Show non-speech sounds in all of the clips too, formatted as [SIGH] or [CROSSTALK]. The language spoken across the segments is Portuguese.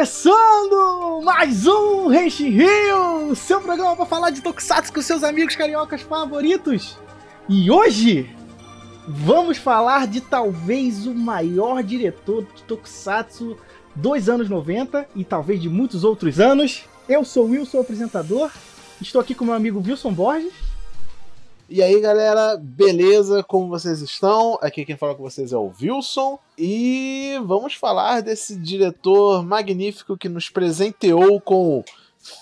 começando mais um Reishi Rio, seu programa para falar de Tokusatsu com seus amigos cariocas favoritos. E hoje vamos falar de talvez o maior diretor de Tokusatsu dos anos 90 e talvez de muitos outros anos. Eu sou o Wilson, apresentador. Estou aqui com meu amigo Wilson Borges. E aí, galera, beleza? Como vocês estão? Aqui quem fala com vocês é o Wilson. E vamos falar desse diretor magnífico que nos presenteou com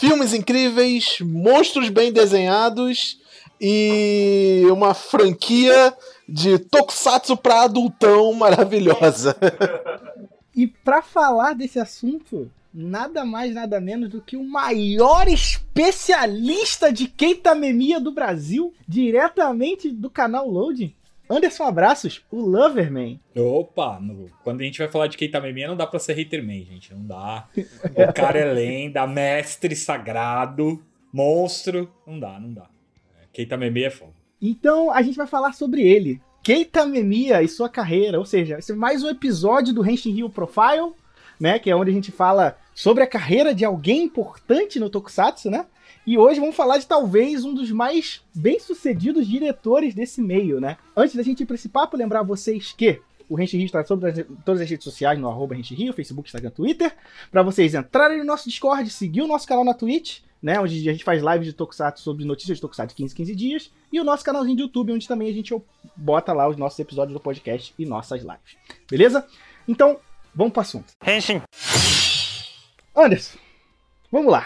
filmes incríveis, monstros bem desenhados e uma franquia de tokusatsu pra adultão maravilhosa. [LAUGHS] E para falar desse assunto, nada mais, nada menos do que o maior especialista de Keitamemia do Brasil, diretamente do canal Loading. Anderson Abraços, o Loverman. Opa, no, quando a gente vai falar de Keitamemia, não dá pra ser haterman, gente. Não dá. [LAUGHS] O cara é lenda, mestre sagrado, monstro. Não dá, não dá. Keitamemia é foda. Então a gente vai falar sobre ele. Keitamemia e sua carreira, ou seja, esse é mais um episódio do Henshin Rio Profile, né, que é onde a gente fala sobre a carreira de alguém importante no Tokusatsu, né? E hoje vamos falar de talvez um dos mais bem-sucedidos diretores desse meio, né? Antes da gente ir para esse papo, lembrar vocês que o Rente Rio está sobre as, todas as redes sociais no arroba Rio, Facebook, Instagram, Twitter. Para vocês entrarem no nosso Discord, seguir o nosso canal na Twitch, né? Onde a gente faz lives de Tokusatsu sobre notícias de Tokusatsu 15, 15 dias. E o nosso canalzinho do YouTube, onde também a gente bota lá os nossos episódios do podcast e nossas lives. Beleza? Então, vamos para o assunto. Henshin. Anderson, vamos lá.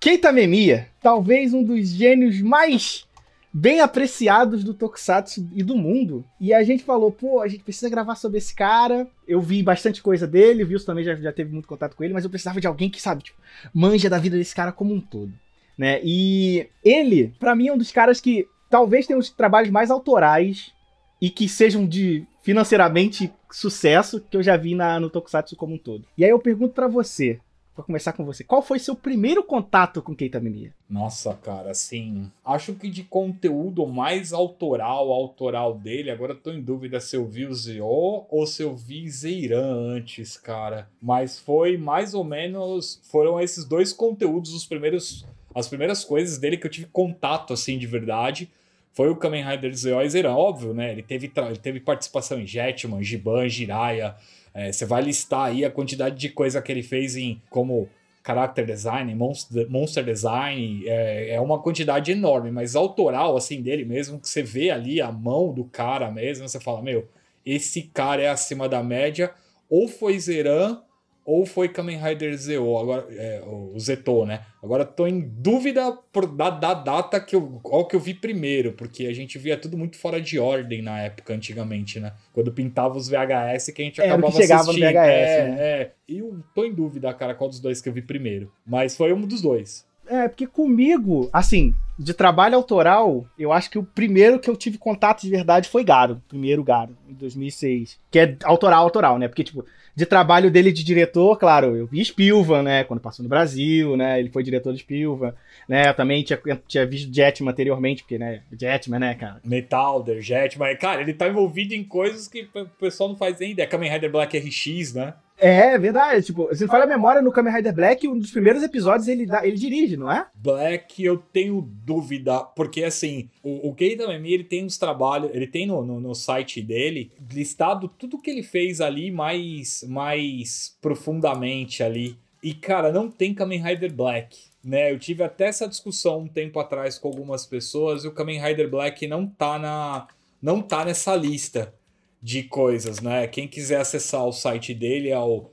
Keita Memia, talvez um dos gênios mais bem apreciados do Tokusatsu e do mundo. E a gente falou, pô, a gente precisa gravar sobre esse cara. Eu vi bastante coisa dele, o Wilson também já, já teve muito contato com ele, mas eu precisava de alguém que, sabe, tipo, manja da vida desse cara como um todo. Né? E ele, para mim, é um dos caras que talvez tenha os trabalhos mais autorais e que sejam de financeiramente sucesso que eu já vi na, no Tokusatsu como um todo. E aí eu pergunto para você, Vou começar com você. Qual foi seu primeiro contato com Keitamania? Nossa, cara, assim, acho que de conteúdo mais autoral, autoral dele, agora tô em dúvida se eu vi o Zeo ou se eu vi Zeiran antes, cara. Mas foi mais ou menos, foram esses dois conteúdos os primeiros as primeiras coisas dele que eu tive contato assim de verdade. Foi o Kamen Rider Zeo e Zeiran, óbvio, né? Ele teve, ele teve participação em Jetman, Giban, Jiraiya, é, você vai listar aí a quantidade de coisa que ele fez em como character design, monster, monster design, é, é, uma quantidade enorme, mas autoral assim dele mesmo, que você vê ali a mão do cara mesmo, você fala, meu, esse cara é acima da média, ou foi Zeran, ou foi Kamen Rider Zeo, agora, é, o Zeto, né? Agora tô em dúvida por, da, da data que eu, qual que eu vi primeiro, porque a gente via tudo muito fora de ordem na época, antigamente, né? Quando pintava os VHS que a gente é, acabava que chegava assistindo. no VHS, é, né? é. E eu tô em dúvida, cara, qual dos dois que eu vi primeiro. Mas foi um dos dois. É, porque comigo, assim, de trabalho autoral, eu acho que o primeiro que eu tive contato de verdade foi Garo. Primeiro Garo, em 2006. Que é autoral, autoral, né? Porque, tipo, de trabalho dele de diretor, claro, eu vi Spilvan, né, quando passou no Brasil, né, ele foi diretor de Spilvan, né, eu também tinha, tinha visto Jetman anteriormente, porque, né, Jetman, né, cara. Metalder, Jetman, cara, ele tá envolvido em coisas que o pessoal não faz nem ideia. Kamen Rider Black RX, né? É, verdade. Tipo, se não falha a memória, no Kamen Rider Black, um dos primeiros episódios ele, dá, ele dirige, não é? Black, eu tenho dúvida, porque assim, o, o Keita Memi, ele tem uns trabalhos, ele tem no, no, no, site dele listado tudo que ele fez ali mais, mais profundamente ali. E, cara, não tem Kamen Rider Black. Né, eu tive até essa discussão um tempo atrás com algumas pessoas e o Kamen Rider Black não tá na não tá nessa lista de coisas, né? Quem quiser acessar o site dele é o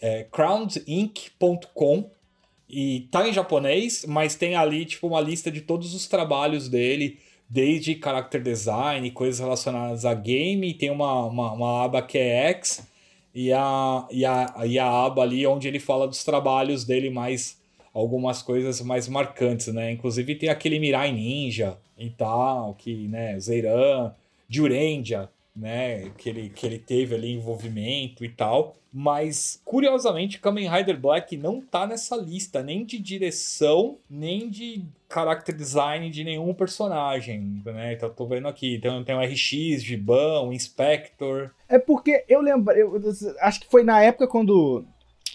é, crowninc.com e tá em japonês, mas tem ali tipo uma lista de todos os trabalhos dele, desde character design, coisas relacionadas a game, tem uma, uma, uma aba que é X e a, e, a, e a aba ali onde ele fala dos trabalhos dele mais algumas coisas mais marcantes, né? Inclusive tem aquele Mirai Ninja e tal, que, né, Zeiran, Jurendia, né, que ele, que ele teve ali envolvimento e tal. Mas, curiosamente, Kamen Rider Black não tá nessa lista, nem de direção, nem de character design de nenhum personagem, né? Então, tô vendo aqui, tem, tem o RX, Giban, o Inspector. É porque eu lembro, eu, acho que foi na época quando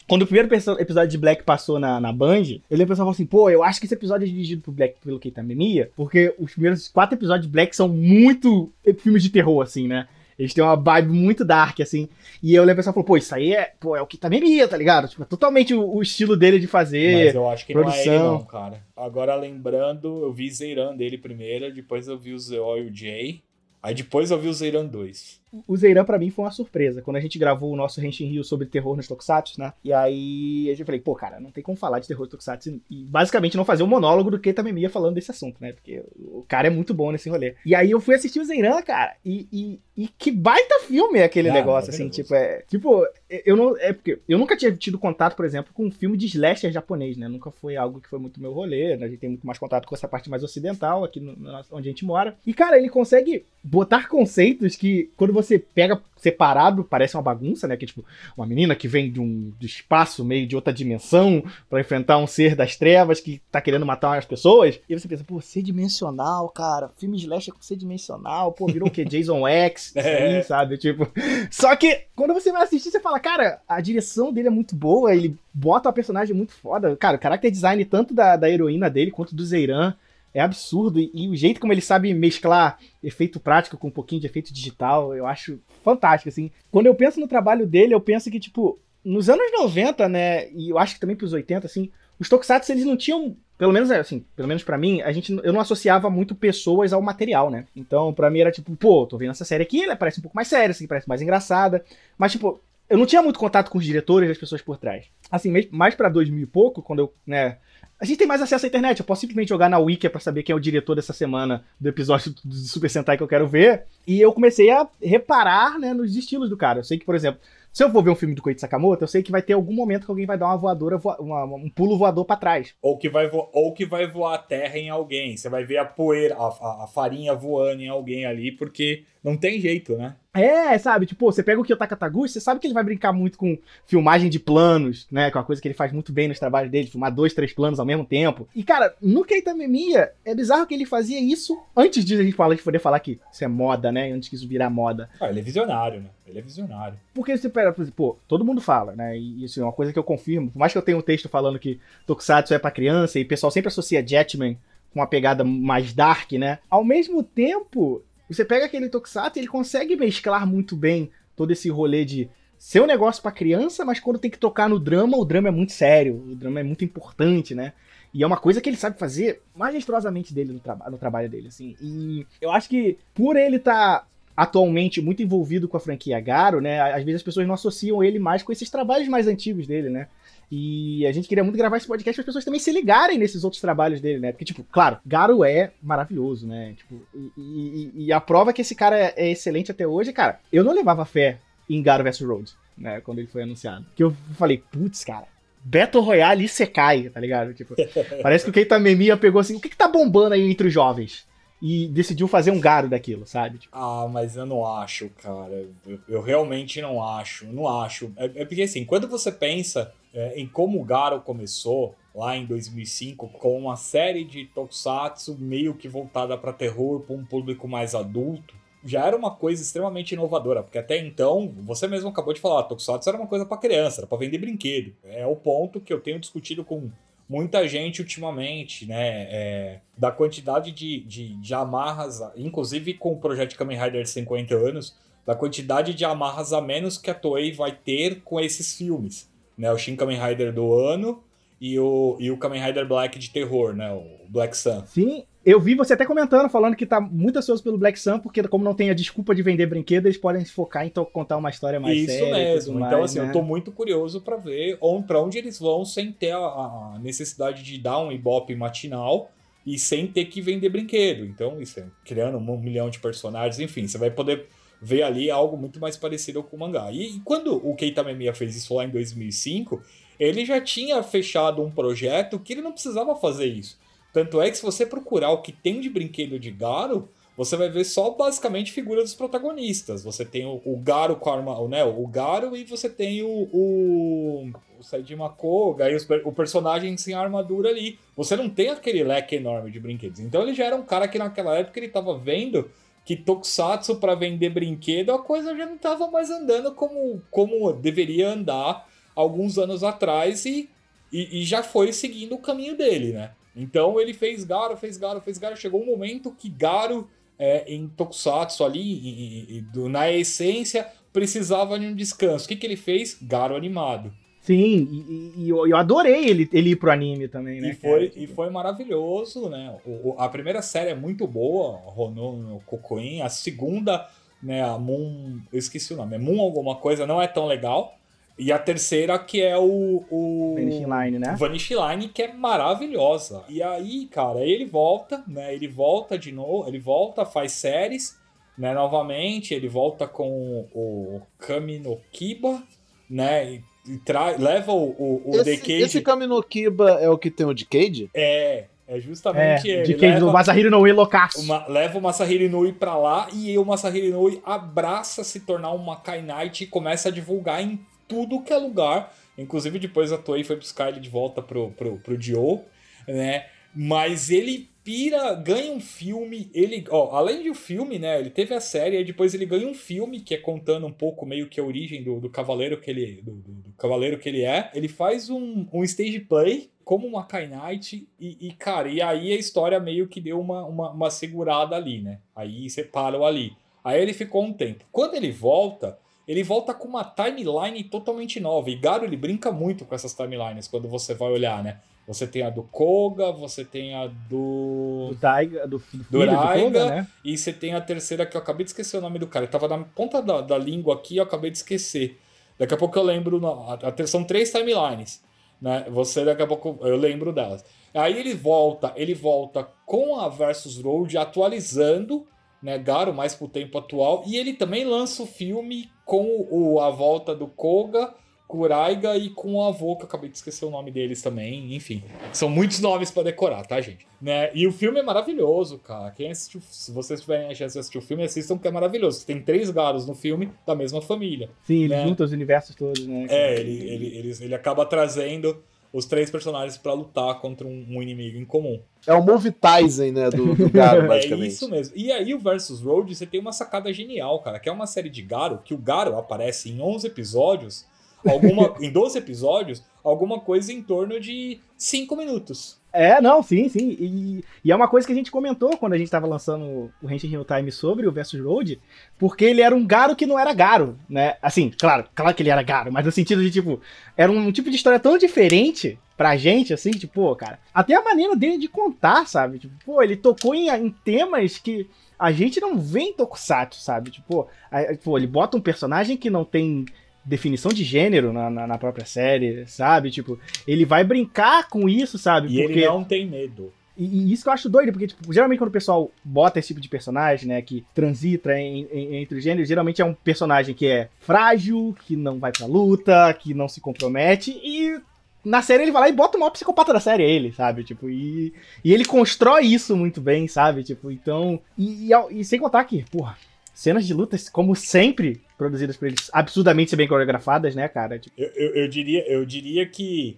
quando o primeiro episódio de Black passou na, na Band, eu lembro o pessoal falou assim, pô, eu acho que esse episódio é dirigido pro Black, pelo Keitamenia, porque os primeiros quatro episódios de Black são muito filmes de terror, assim, né? Eles têm uma vibe muito dark, assim. E eu lembro o pessoal falou, pô, isso aí é, pô, é o Keitamenia, tá ligado? Tipo, é totalmente o, o, estilo dele de fazer. Mas eu acho que produção. não é ele, não, cara. Agora, lembrando, eu vi Zeiran dele primeiro, depois eu vi o Zeo e o Jay. Aí depois eu vi o Zeiran 2 o Zeiran para mim foi uma surpresa. Quando a gente gravou o nosso Henshin Rio sobre terror nos Tokusatsu, né? E aí a gente falei, pô, cara, não tem como falar de terror Tokusatsu e basicamente não fazer um monólogo do Keita Memia falando desse assunto, né? Porque o cara é muito bom nesse rolê. E aí eu fui assistir o Zeiran, cara, e, e, e que baita filme é aquele ah, negócio, assim, tipo, é. Tipo, eu não. É porque eu nunca tinha tido contato, por exemplo, com um filme de slasher japonês, né? Nunca foi algo que foi muito meu rolê, né? A gente tem muito mais contato com essa parte mais ocidental, aqui no, no, onde a gente mora. E, cara, ele consegue botar conceitos que, quando você pega separado, parece uma bagunça, né? Que tipo, uma menina que vem de um do espaço, meio de outra dimensão, para enfrentar um ser das trevas que tá querendo matar as pessoas. E você pensa, pô, ser dimensional, cara, filme de leste é com ser dimensional, pô, virou o quê? [LAUGHS] Jason X, é. Assim, sabe? Tipo. Só que quando você vai assistir, você fala, cara, a direção dele é muito boa, ele bota uma personagem muito foda. Cara, o character design tanto da, da heroína dele quanto do Zeiran é absurdo. E, e, o jeito como ele sabe mesclar efeito prático com um pouquinho de efeito digital, eu acho fantástico, assim. Quando eu penso no trabalho dele, eu penso que, tipo, nos anos 90, né, e eu acho que também pros 80, assim, os tokusatsu, eles não tinham, pelo menos, assim, pelo menos para mim, a gente, eu não associava muito pessoas ao material, né. Então, para mim era tipo, pô, tô vendo essa série aqui, ela parece um pouco mais séria, assim, parece mais engraçada, mas, tipo, eu não tinha muito contato com os diretores as pessoas por trás. Assim, mais para 2000 e pouco, quando eu, né, a gente tem mais acesso à internet. Eu posso simplesmente jogar na Wiki para saber quem é o diretor dessa semana do episódio do Super Sentai que eu quero ver. E eu comecei a reparar né, nos estilos do cara. Eu sei que, por exemplo, se eu for ver um filme do Koichi Sakamoto, eu sei que vai ter algum momento que alguém vai dar uma voadora, uma, um pulo voador para trás. Ou que, vai ou que vai voar a terra em alguém. Você vai ver a poeira, a, a farinha voando em alguém ali, porque não tem jeito, né? É, sabe? Tipo, você pega o Kiyotaka Taguchi, você sabe que ele vai brincar muito com filmagem de planos, né? Com é uma coisa que ele faz muito bem nos trabalhos dele, filmar dois, três planos ao mesmo tempo. E, cara, no Keita Memia, é bizarro que ele fazia isso antes de a gente, falar, de poder falar que isso é moda, né? Antes que isso virar moda. Ah, ele é visionário, né? Ele é visionário. Porque você pega, pô, todo mundo fala, né? E isso é uma coisa que eu confirmo. Por mais que eu tenha um texto falando que Tokusatsu é pra criança e o pessoal sempre associa Jetman com uma pegada mais dark, né? Ao mesmo tempo, você pega aquele Tokusatsu e ele consegue mesclar muito bem todo esse rolê de ser um negócio para criança, mas quando tem que tocar no drama, o drama é muito sério, o drama é muito importante, né? E é uma coisa que ele sabe fazer majestuosamente dele no, traba no trabalho dele, assim. E eu acho que por ele estar tá atualmente muito envolvido com a franquia Garo, né? Às vezes as pessoas não associam ele mais com esses trabalhos mais antigos dele, né? E a gente queria muito gravar esse podcast para as pessoas também se ligarem nesses outros trabalhos dele, né? Porque, tipo, claro, Garo é maravilhoso, né? Tipo, e, e, e a prova que esse cara é, é, excelente até hoje, cara, eu não levava fé em Garo vs Road, né? Quando ele foi anunciado. Que eu falei, putz, cara, Battle Royale e Sekai, tá ligado? Tipo, [LAUGHS] parece que o Keita Memia pegou assim, o que, que tá bombando aí entre os jovens? E decidiu fazer um garo daquilo, sabe? Tipo. Ah, mas eu não acho, cara. Eu, eu realmente não acho. Não acho. É, é, porque assim, quando você pensa é, em como o Garo começou lá em 2005 com uma série de tokusatsu meio que voltada para terror, para um público mais adulto, já era uma coisa extremamente inovadora, porque até então, você mesmo acabou de falar, tokusatsu era uma coisa para criança, era para vender brinquedo. É o ponto que eu tenho discutido com muita gente ultimamente, né? É, da quantidade de, de, de, amarras, inclusive com o projeto Kamen Rider de 50 anos, da quantidade de amarras a menos que a Toei vai ter com esses filmes. Né? O Shin Kamen Rider do ano e o, e o Kamen Rider Black de terror, né? O Black Sun. Sim, eu vi você até comentando, falando que tá muito ansioso pelo Black Sun, porque como não tem a desculpa de vender brinquedo, eles podem se focar em contar uma história mais Isso séria. Isso mesmo. Então, assim, né? eu tô muito curioso para ver pra onde eles vão sem ter a, necessidade de dar um ibope matinal e sem ter que vender brinquedo. Então, isso é criando um milhão de personagens, enfim, você vai poder ver ali algo muito mais parecido com o mangá. E, e quando o Keita Memiya fez isso lá em 2005, ele já tinha fechado um projeto que ele não precisava fazer isso. Tanto é que se você procurar o que tem de brinquedo de Garo, você vai ver só basicamente figuras dos protagonistas. Você tem o, o Garo com a arma, né, o Garo e você tem o, o, o Makoga e os, o personagem sem armadura ali. Você não tem aquele leque enorme de brinquedos. Então ele já era um cara que naquela época ele estava vendo que Tokusatsu para vender brinquedo a coisa já não estava mais andando como, como deveria andar alguns anos atrás e, e, e, já foi seguindo o caminho dele, né? Então ele fez Garo, fez Garo, fez Garo. Chegou um momento que Garo, é, em Tokusatsu ali, e, e, do, na essência, precisava de um descanso. O que, que ele fez? Garo animado. Sim, e, e eu, adorei ele, ele ir pro anime também, né? E foi, e foi maravilhoso, né? O, o, a primeira série é muito boa, Ronon no Kokoin. A segunda, né, a Moon. Eu esqueci o nome, é Moon alguma coisa, não é tão legal. E a terceira, que é o. o Vanishing Line, né? Vanishing Line, que é maravilhosa. E aí, cara, ele volta, né? Ele volta de novo, ele volta, faz séries, né? Novamente, ele volta com o Kami no Kiba, né? E e leva o, o, o esse, Decade. Esse Kaminokiba é o que tem o Decade? É, é justamente é, ele. Decade do Masahiro Inui loucaço. Uma, leva o Masahiro Inui pra lá e o Masahiro Inui abraça se tornar uma Kai Knight e começa a divulgar em tudo que é lugar. Inclusive depois a Toei foi buscar ele de volta pro, pro, pro Dio, né? Mas ele pira, ganha um filme, ele, ó, além de um filme, né, ele teve a série, e depois ele ganha um filme que é contando um pouco meio que a origem do, do cavaleiro que ele, do, do, do cavaleiro que ele é. Ele faz um, um stage play como uma Kai Knight e, e, cara, e aí a história meio que deu uma, uma, uma segurada ali, né? Aí separam ali. Aí ele ficou um tempo. Quando ele volta, ele volta com uma timeline totalmente nova. E Garo ele brinca muito com essas timelines quando você vai olhar, né? Você tem a do Koga, você tem a do. Do Taiga, do, do, do Raiga, Koga, né? E você tem a terceira que eu acabei de esquecer o nome do cara. Ele tava na ponta da, da língua aqui eu acabei de esquecer. Daqui a pouco eu lembro. A, a, são três timelines. Né? Você daqui a pouco eu lembro delas. Aí ele volta, ele volta com a Versus Road atualizando, né, Garo mais pro tempo atual, e ele também lança o filme com o, a volta do Koga Kuraiga e com o avô, que eu acabei de esquecer o nome deles também. Enfim, são muitos nomes para decorar, tá, gente? Né? E o filme é maravilhoso, cara. Quem assistiu, se vocês tiverem a chance de assistir o filme, assistam que é maravilhoso. Tem três garos no filme da mesma família. Sim, ele né? junta os universos todos, né? É, ele, ele, ele, ele acaba trazendo os três personagens para lutar contra um, um, inimigo em comum. É o Movie Tyson, né, do, do Garo, [LAUGHS] basicamente. é isso mesmo. E aí o Versus Road, você tem uma sacada genial, cara, que é uma série de Garo, que o Garo aparece em 11 episódios alguma, [LAUGHS] em 12 episódios, alguma coisa em torno de 5 minutos. É, não, sim, sim. E, e, é uma coisa que a gente comentou quando a gente tava lançando o Henshin Real Time sobre o Versus Road, porque ele era um garo que não era garo, né? Assim, claro, claro que ele era garo, mas no sentido de, tipo, era um tipo de história tão diferente pra gente, assim, tipo, pô, cara. Até a maneira dele de contar, sabe? Tipo, pô, ele tocou em, em temas que a gente não vê em Tokusatsu, sabe? Tipo, a, pô, ele bota um personagem que não tem definição de gênero na, na, na, própria série, sabe? Tipo, ele vai brincar com isso, sabe? E porque... ele não tem medo. E, e, isso que eu acho doido, porque, tipo, geralmente quando o pessoal bota esse tipo de personagem, né, que transita em, em, entre os gêneros, geralmente é um personagem que é frágil, que não vai pra luta, que não se compromete, e na série ele vai lá e bota o maior psicopata da série, ele, sabe? Tipo, e, e ele constrói isso muito bem, sabe? Tipo, então. E, e, e sem contar que, porra, cenas de lutas, como sempre, produzidas por eles, absurdamente bem coreografadas, né, cara? Tipo... Eu, eu, eu, diria, eu diria que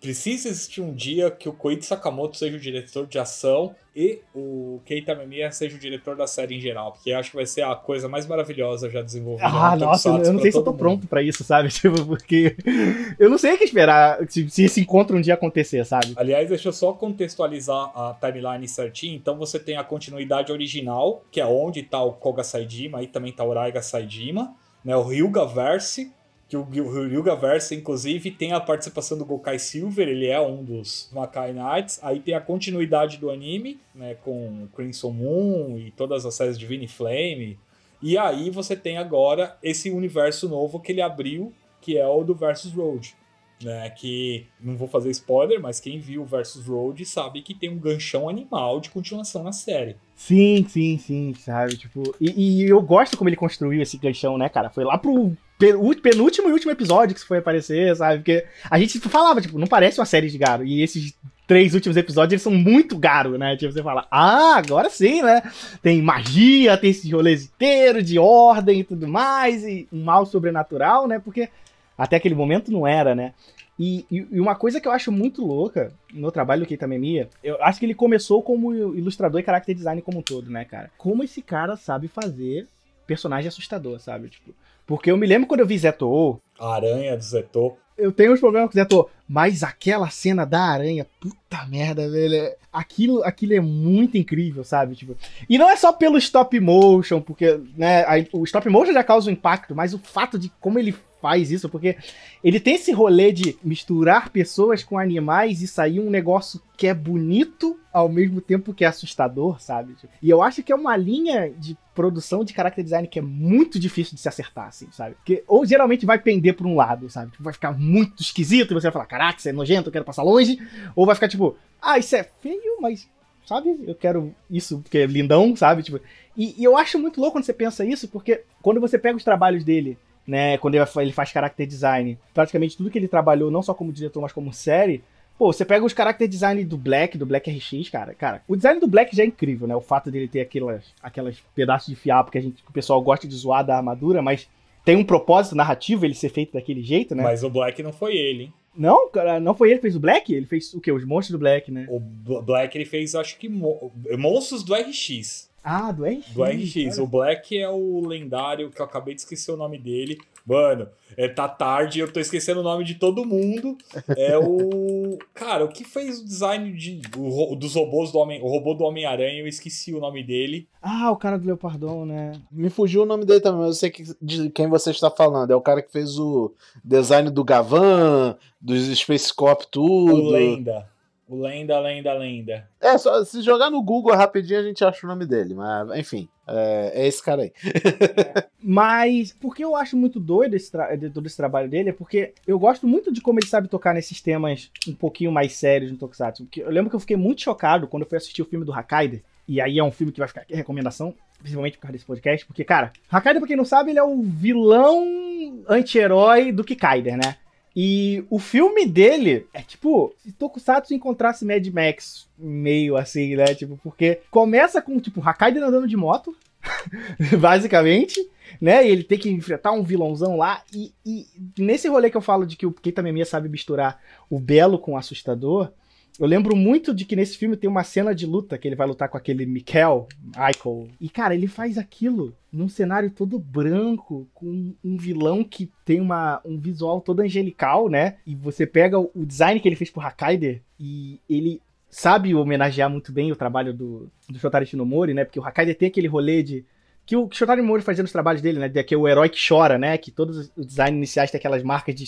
precisa existir um dia que o Koichi Sakamoto seja o diretor de ação e o Keita Memiya seja o diretor da série em geral, porque acho que vai ser a coisa mais maravilhosa já desenvolvida. Ah, nossa, eu não sei se eu tô mundo. pronto para isso, sabe? [LAUGHS] Tipo, porque eu não sei o que esperar se, se esse encontro um dia acontecer, sabe? Aliás, deixa eu só contextualizar a timeline certinho. Então você tem a continuidade original, que é onde tá o Koga Saidima, aí também tá o Raiga Saidima, né? O Ryuga Verse, que o, Ryuga Versa, inclusive, tem a participação do Gokai Silver, ele é um dos Makai Knights. Aí tem a continuidade do anime, né, com Crimson Moon e todas as séries de Divine Flame. E aí você tem agora esse universo novo que ele abriu, que é o do Versus Road. Né, que não vou fazer spoiler, mas quem viu Versus Road sabe que tem um ganchão animal de continuação na série. Sim, sim, sim, sabe? Tipo, e, e eu gosto como ele construiu esse ganchão, né, cara? Foi lá pro penúltimo e último episódio que foi aparecer, sabe? Porque a gente falava, tipo, não parece uma série de Garo. E esses três últimos episódios, eles são muito Garo, né? Tipo, você fala, ah, agora sim, né? Tem magia, tem esse rolês inteiro de ordem e tudo mais, e um mal sobrenatural, né? Porque até aquele momento não era, né? E, e, uma coisa que eu acho muito louca no trabalho do Keita Memia, eu acho que ele começou como ilustrador e character design como um todo, né, cara? Como esse cara sabe fazer personagem assustador, sabe? Tipo, porque eu me lembro quando eu vi Zeto. A aranha do Zeto. eu tenho uns problemas com Zetor, mas aquela cena da aranha, puta merda, velho. é- Aquilo, aquilo é muito incrível, sabe? Tipo, e não é só pelo stop motion, porque né, a- o stop motion já causa um impacto, mas o fato de como ele faz isso, porque ele tem esse rolê de misturar pessoas com animais e sair um negócio que é bonito ao mesmo tempo que é assustador, sabe? E eu acho que é uma linha de produção de character design que é muito difícil de se acertar, assim, sabe? Porque, ou geralmente vai pender pra um lado, sabe? Tipo, vai ficar muito esquisito e você vai falar, caraca, isso é nojento, eu quero passar longe. Ou vai ficar tipo, ah, isso é feio, mas, sabe? Eu quero isso porque é lindão, sabe? Tipo, e, e eu acho muito louco quando você pensa isso, porque quando você pega os trabalhos dele, né, quando ele fa- ele faz character design, praticamente tudo que ele trabalhou, não só como diretor, mas como série, Pô, você pega os character design do Black, do Black RX, cara. Cara, o design do Black já é incrível, né? O fato dele ter aquelas, aquelas pedaços de fiapo que, a gente, que o pessoal gosta de zoar da armadura, mas tem um propósito narrativo ele ser feito daquele jeito, né? Mas o Black não foi ele, hein? Não, cara, não foi ele que fez o Black? Ele fez o quê? Os monstros do Black, né? O Bl- Black ele fez, acho que, mo- monstros do RX. Ah, do RX. Do RX. cara. O Black é o lendário que eu acabei de esquecer o nome dele. Mano, é, tá tarde, eu tô esquecendo o nome de todo mundo. É o. [LAUGHS] Cara, o que fez o design de, o dos robôs do Homem. O robô do Homem-Aranha, eu esqueci o nome dele. Ah, o cara do Leopardon, né? Me fugiu o nome dele também, mas eu sei que, de quem você está falando. É o cara que fez o design do Gavan, dos Space Cop, O tudo. Lenda. O Lenda, Lenda, Lenda. É, só se jogar no Google rapidinho a gente acha o nome dele, mas enfim, é, é esse cara aí. [LAUGHS] Mas, porque eu acho muito doido esse de todo esse trabalho dele, é porque eu gosto muito de como ele sabe tocar nesses temas um pouquinho mais sérios no Tokusatsu. Porque eu lembro que eu fiquei muito chocado quando eu fui assistir o filme do Hakaider, e aí é um filme que vai ficar aqui recomendação, principalmente por causa desse podcast, porque, cara, Hakaider, pra quem não sabe, ele é o vilão anti-herói do Kikaider, né? E o filme dele é tipo, se Tokusatsu encontrasse Mad Max meio assim, né? Tipo, porque começa com, tipo, Hakaider andando de moto, [LAUGHS] basicamente, né? E ele tem que enfrentar um vilãozão lá. E, e nesse rolê que eu falo de que o Keita Memia sabe misturar o belo com o assustador, eu lembro muito de que nesse filme tem uma cena de luta que ele vai lutar com aquele Michael, Michael. E, cara, ele faz aquilo num cenário todo branco, com um vilão que tem uma, um visual todo angelical, né? E você pega o design que ele fez pro Hakaider e ele sabe homenagear muito bem o trabalho do, do Shotari Shinomori, né? Porque o Hakaider tem aquele rolê de que o Shotari Shinomori fazia nos trabalhos dele, né? Que é o herói que chora, né? Que todos os designs iniciais têm aquelas marcas de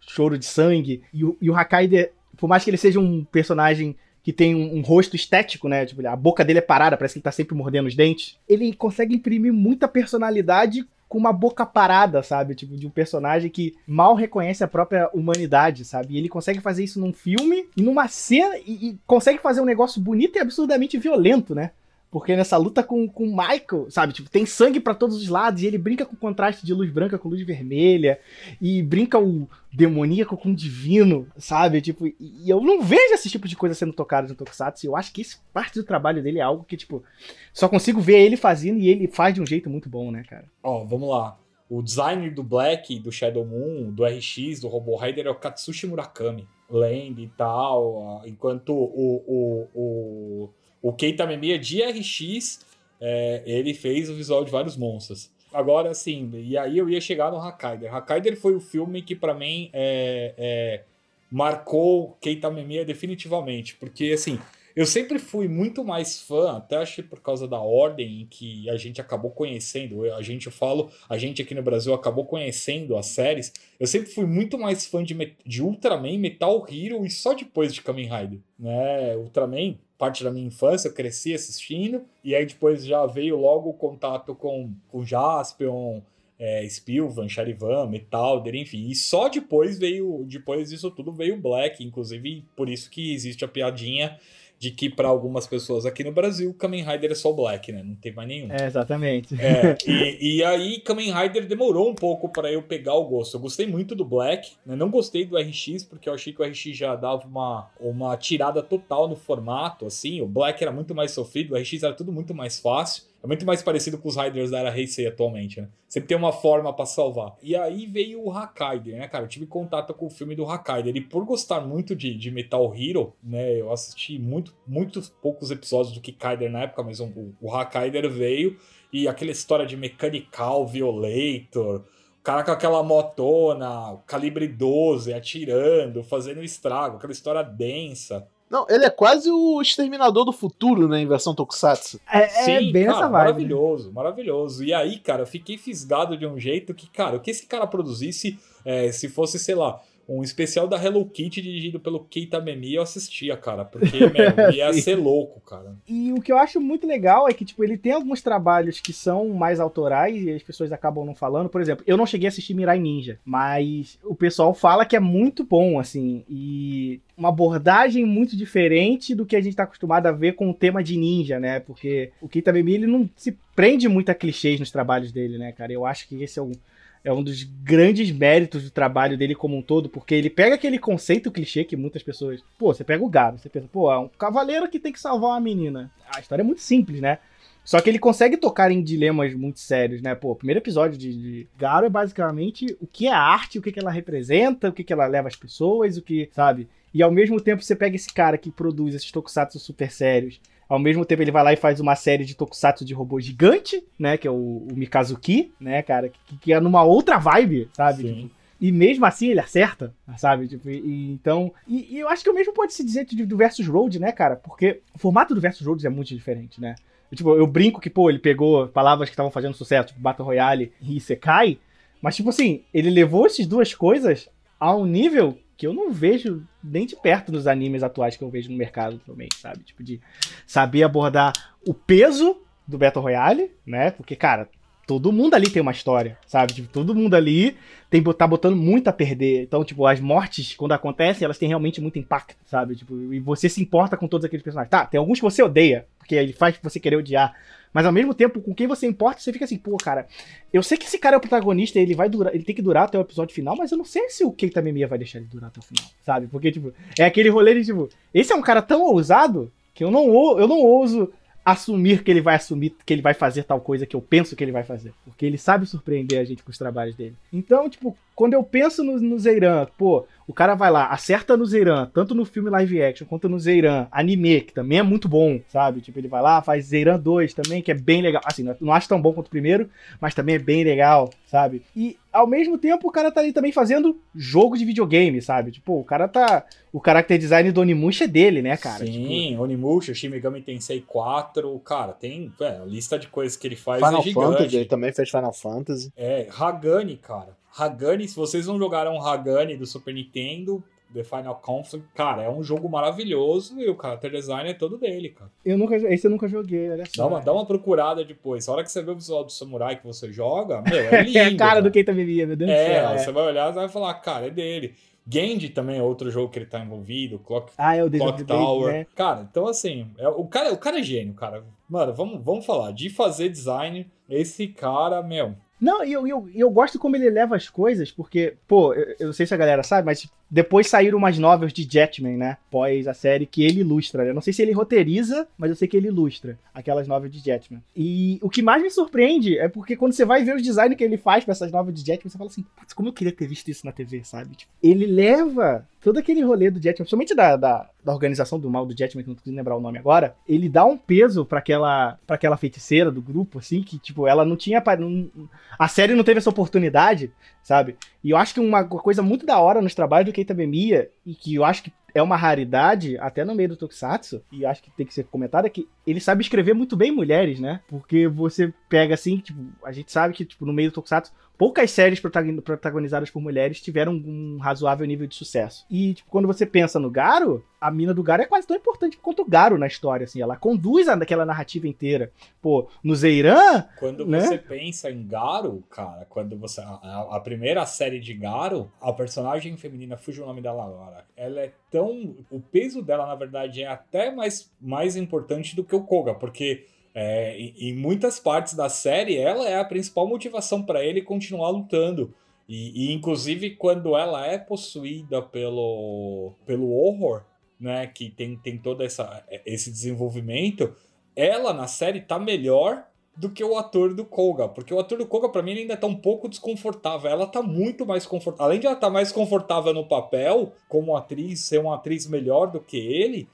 choro de sangue. E o, e o Hakaider, por mais que ele seja um personagem que tem um, um rosto estético, né? Tipo, a boca dele é parada, parece que ele tá sempre mordendo os dentes. Ele consegue imprimir muita personalidade com uma boca parada, sabe? Tipo, de um personagem que mal reconhece a própria humanidade, sabe? E ele consegue fazer isso num filme numa cena e, e consegue fazer um negócio bonito e absurdamente violento, né? Porque nessa luta com o Michael, sabe? Tipo, tem sangue pra todos os lados e ele brinca com contraste de luz branca com luz vermelha e brinca o demoníaco com o divino, sabe? Tipo, e, eu não vejo esse tipo de coisa sendo tocada no Tokusatsu. Eu acho que isso parte do trabalho dele é algo que, tipo, só consigo ver ele fazendo e ele faz de um jeito muito bom, né, cara? Ó, vamos lá. O designer do Black, do Shadow Moon, do RX, do Robo Rider é o Katsushi Murakami. Land e tal. Enquanto o, o, o, o Keita Memiya de RX, é, ele fez o visual de vários monstros. Agora, assim, e aí eu ia chegar no Hakaider. Hakaider foi o filme que, pra mim, é, é, marcou Keita Memiya definitivamente. Porque, assim, eu sempre fui muito mais fã, até acho por causa da ordem em que a gente acabou conhecendo, a gente eu falo, a gente aqui no Brasil acabou conhecendo as séries, eu sempre fui muito mais fã de, de Ultraman, Metal Hero e só depois de Kamen Rider, né? Ultraman, parte da minha infância, eu cresci assistindo, e aí depois já veio logo o contato com, com Jaspion, é, Spilvan, Charivan, Metalder, enfim. E só depois veio, depois disso tudo veio Black, inclusive por isso que existe a piadinha de que para algumas pessoas aqui no Brasil, Kamen Rider é só o Black, né? Não tem mais nenhum. É, exatamente. É, e, [LAUGHS] e aí Kamen Rider demorou um pouco para eu pegar o gosto. Eu gostei muito do Black, né? não gostei do RX, porque eu achei que o RX já dava uma, uma tirada total no formato, assim. O Black era muito mais sofrido, o RX era tudo muito mais fácil. É muito mais parecido com os Riders da era Heisei atualmente, né? Sempre tem uma forma pra salvar. E aí veio o Hakaider, né, cara? Eu tive contato com o filme do Hakaider. E por gostar muito de, de Metal Hero, né? Eu assisti muito, muitos poucos episódios do Kikaider na época, mas o, o Hakaider veio. E aquela história de Mechanical Violator, cara com aquela motona, calibre 12, atirando, fazendo estrago, aquela história densa. Não, ele é quase o exterminador do futuro, né, em versão Tokusatsu. É, é Sim, bem cara, essa vibe. Maravilhoso, né? maravilhoso. E aí, cara, eu fiquei fisgado de um jeito que, cara, o que esse cara produzisse, é, se fosse, sei lá, um especial da Hello Kitty dirigido pelo Keita Memi, eu assistia, cara, porque, meu, [LAUGHS] ia ser louco, cara. E o que eu acho muito legal é que, tipo, ele tem alguns trabalhos que são mais autorais e as pessoas acabam não falando. Por exemplo, eu não cheguei a assistir Mirai Ninja, mas o pessoal fala que é muito bom, assim, e uma abordagem muito diferente do que a gente tá acostumado a ver com o tema de ninja, né? Porque o Keita Memi, ele não se prende muito a clichês nos trabalhos dele, né, cara? Eu acho que esse é um é um dos grandes méritos do trabalho dele como um todo, porque ele pega aquele conceito clichê que muitas pessoas. Pô, você pega o Garo, você pensa, pô, é um cavaleiro que tem que salvar uma menina. A história é muito simples, né? Só que ele consegue tocar em dilemas muito sérios, né? Pô, o primeiro episódio de, de Garo é basicamente o que é arte, o que, que ela representa, o que, que ela leva às pessoas, o que, sabe? E ao mesmo tempo você pega esse cara que produz esses tokusatsu super sérios ao mesmo tempo, ele vai lá e faz uma série de tokusatsu de robô gigante, né? Que é o, o Mikazuki, né, cara? Que, que é numa outra vibe, sabe? Tipo, e mesmo assim ele acerta, sabe? Tipo, e, então. E, e, eu acho que o mesmo pode se dizer do Versus Road, né, cara? Porque o formato do Versus Road é muito diferente, né? Eu, tipo, eu brinco que, pô, ele pegou palavras que estavam fazendo sucesso, tipo Battle Royale e Sekai, mas, tipo assim, ele levou essas duas coisas a um nível que eu não vejo nem de perto nos animes atuais que eu vejo no mercado também, sabe? Tipo, de saber abordar o peso do Battle Royale, né? Porque, cara, todo mundo ali tem uma história, sabe? Tipo, todo mundo ali tem, tá botando muito a perder. Então, tipo, as mortes, quando acontecem, elas têm realmente muito impacto, sabe? Tipo, e você se importa com todos aqueles personagens. Tá, tem alguns que você odeia, porque ele faz você querer odiar. Mas ao mesmo tempo, com quem você importa, você fica assim, pô, cara, eu sei que esse cara é o protagonista, ele vai durar, ele tem que durar até o episódio final, mas eu não sei se o Keita Memiya vai deixar ele durar até o final, sabe? Porque, tipo, é aquele rolê de, tipo, esse é um cara tão ousado que eu não, eu não ouso assumir que ele vai assumir que ele vai fazer tal coisa que eu penso que ele vai fazer. Porque ele sabe surpreender a gente com os trabalhos dele. Então, tipo, quando eu penso no, no Zeiran, pô, o cara vai lá, acerta no Zeiran, tanto no filme live action quanto no Zeiran anime, que também é muito bom, sabe? Tipo, ele vai lá, faz Zeiran 2 também, que é bem legal. Assim, não acho tão bom quanto o primeiro, mas também é bem legal, sabe? E ao mesmo tempo o cara tá ali também fazendo jogo de videogame, sabe? Tipo, o cara tá. O character design do Onimusha é dele, né, cara? Sim, tipo... Onimusha, Shimigami Tensei 4, cara, tem. É, a lista de coisas que ele faz Final é gigante. Fantasy, ele também fez Final Fantasy. É, Hagani, cara. Hagani, se vocês não jogaram Hagani do Super Nintendo, The Final Conflict, cara, é um jogo maravilhoso e o character design é todo dele, cara. Eu nunca, esse eu nunca joguei, olha só. Dá uma, dá uma procurada depois. A hora que você vê o visual do samurai que você joga, meu, é [LAUGHS] lindo. é a cara, do Keita Mimiya, meu Deus é, do céu. É, você vai olhar e vai falar, cara, é dele. Genji também é outro jogo que ele tá envolvido, Clock, ah, é o Clock Tower. né? Cara, então assim, é, o, cara, o cara é gênio, cara. Mano, vamos, vamos falar de fazer design. Esse cara, meu, não, e eu, eu, eu gosto como ele leva as coisas, porque, pô, eu, eu não sei se a galera sabe, mas depois saíram umas novels de Jetman, né? Pós a série que ele ilustra. Eu não sei se ele roteiriza, mas eu sei que ele ilustra aquelas novels de Jetman. E o que mais me surpreende é porque quando você vai ver os designs que ele faz pra essas novels de Jetman, você fala assim, putz, como eu queria ter visto isso na TV, sabe? Tipo, ele leva todo aquele rolê do Jetman, principalmente da, da, da, organização do mal do Jetman, que não consigo lembrar o nome agora, ele dá um peso para aquela para aquela feiticeira do grupo, assim, que, tipo, ela não tinha. Não, a série não teve essa oportunidade, sabe? E eu acho que uma coisa muito da hora nos trabalhos do Keita Bemiya, e que eu acho que é uma raridade, até no meio do Tokusatsu, e acho que tem que ser comentado, é que ele sabe escrever muito bem mulheres, né? Porque você pega assim, tipo, a gente sabe que, tipo, no meio do Tokusatsu, poucas séries protagonizadas por mulheres tiveram um razoável nível de sucesso. E, tipo, quando você pensa no Garo, a mina do Garo é quase tão importante quanto o Garo na história, assim. Ela conduz aquela narrativa inteira. Pô, no Zeiran... Quando né? você pensa em Garo, cara, quando você... A, a, primeira série de Garo, a personagem feminina, fugiu o nome dela agora, ela é tão... O peso dela, na verdade, é até mais, mais importante do que o Koga, porque é, em, muitas partes da série, ela é a principal motivação para ele continuar lutando. E, e, inclusive, quando ela é possuída pelo, pelo horror, né, que tem, tem todo essa, esse desenvolvimento, ela na série tá melhor do que o ator do Koga, porque o ator do Koga para mim ainda tá um pouco desconfortável. Ela tá muito mais confortável. Além de ela estar tá mais confortável no papel, como atriz, ser uma atriz melhor do que ele,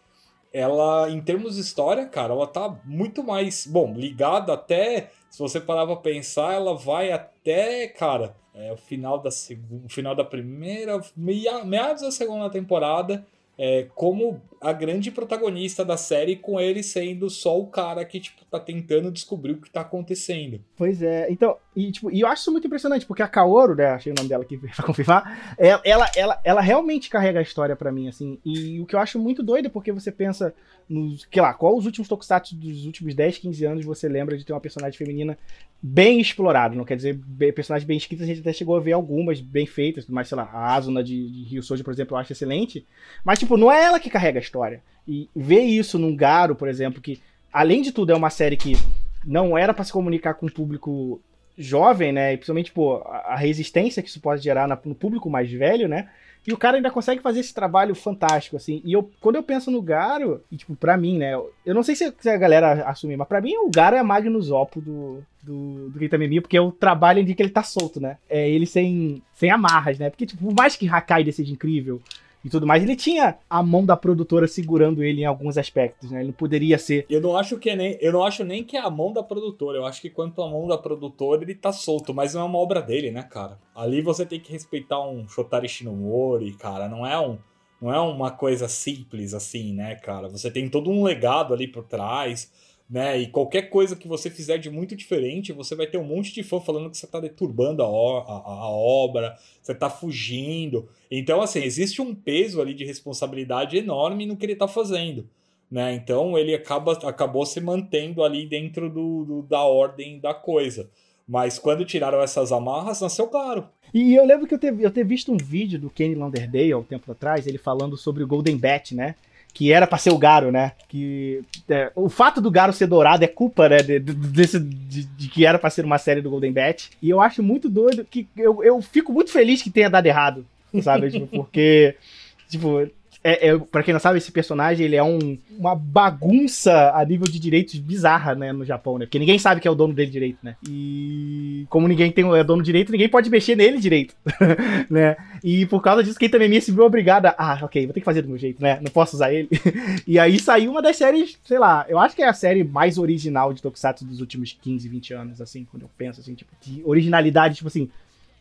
ela, em termos de história, cara, ela tá muito mais, bom, ligada até, se você parar pra pensar, ela vai até, cara, é, o final da segunda, final da primeira, meia, meados da segunda temporada, é, como a grande protagonista da série, com ele sendo só o cara que, tipo, tá tentando descobrir o que tá acontecendo. Pois é, então, e, tipo, e eu acho isso muito impressionante, porque a Kaoru, né, achei o nome dela aqui [LAUGHS] pra confirmar, ela, ela, ela, ela realmente carrega a história para mim, assim, e o que eu acho muito doido é porque você pensa nos, que lá, qual os últimos tokusatsu dos últimos 10, 15 anos você lembra de ter uma personagem feminina bem explorada, não quer dizer bem, personagem bem escrita, a gente até chegou a ver algumas bem feitas, mas sei lá, a Asuna de, de Rio Soldier, por exemplo, eu acho excelente, mas tipo, não é ela que carrega a história. E ver isso num Garo, por exemplo, que além de tudo é uma série que não era para se comunicar com o público jovem, né? E principalmente, pô, a resistência que isso pode gerar no público mais velho, né? E o cara ainda consegue fazer esse trabalho fantástico, assim. E eu, quando eu penso no Garo, e, tipo, pra mim, né? Eu não sei se a galera assume, mas pra mim o Garo é a Magnus Oppo do, do, do Keita porque é o trabalho em que ele tá solto, né? É ele sem, sem amarras, né? Porque, tipo, por mais que Hakai seja incrível, e tudo mais. Ele tinha a mão da produtora segurando ele em alguns aspectos, né? Ele não poderia ser. Eu não acho que é nem, eu não acho nem que é a mão da produtora. Eu acho que quanto a mão da produtora, ele tá solto, mas não é uma obra dele, né, cara? Ali você tem que respeitar um Shotari Shinomori, cara, não é um não é uma coisa simples assim, né, cara? Você tem todo um legado ali por trás né? E qualquer coisa que você fizer de muito diferente, você vai ter um monte de fã falando que você está deturbando a, a, a, obra, você está fugindo. Então, assim, existe um peso ali de responsabilidade enorme no que ele está fazendo. Né? Então ele acaba, acabou se mantendo ali dentro do, do, da ordem da coisa. Mas quando tiraram essas amarras, nasceu claro. E eu lembro que eu ter, eu ter visto um vídeo do Kenny Launderdale há um tempo atrás, ele falando sobre o Golden Bat, né? Que era para ser o Garo, né? Que é, o fato do Garo ser dourado é culpa, né, de, desse, de, de que era para ser uma série do Golden Bat. E eu acho muito doido que eu, eu fico muito feliz que tenha dado errado, sabe? [LAUGHS] tipo, porque tipo, é, é, pra quem não sabe, esse personagem ele é um, uma bagunça a nível de direitos bizarra, né, no Japão, né? Porque ninguém sabe que é o dono dele direito, né? E como ninguém tem é dono direito, ninguém pode mexer nele direito, [LAUGHS] né? E por causa disso, quem também se viu obrigado a, ah, ok, vou ter que fazer do meu jeito, né? Não posso usar ele. [LAUGHS] e aí saiu uma das séries, sei lá, eu acho que é a série mais original de Tokusatsu dos últimos 15, 20 anos, assim, quando eu penso, assim, tipo, de originalidade, tipo assim,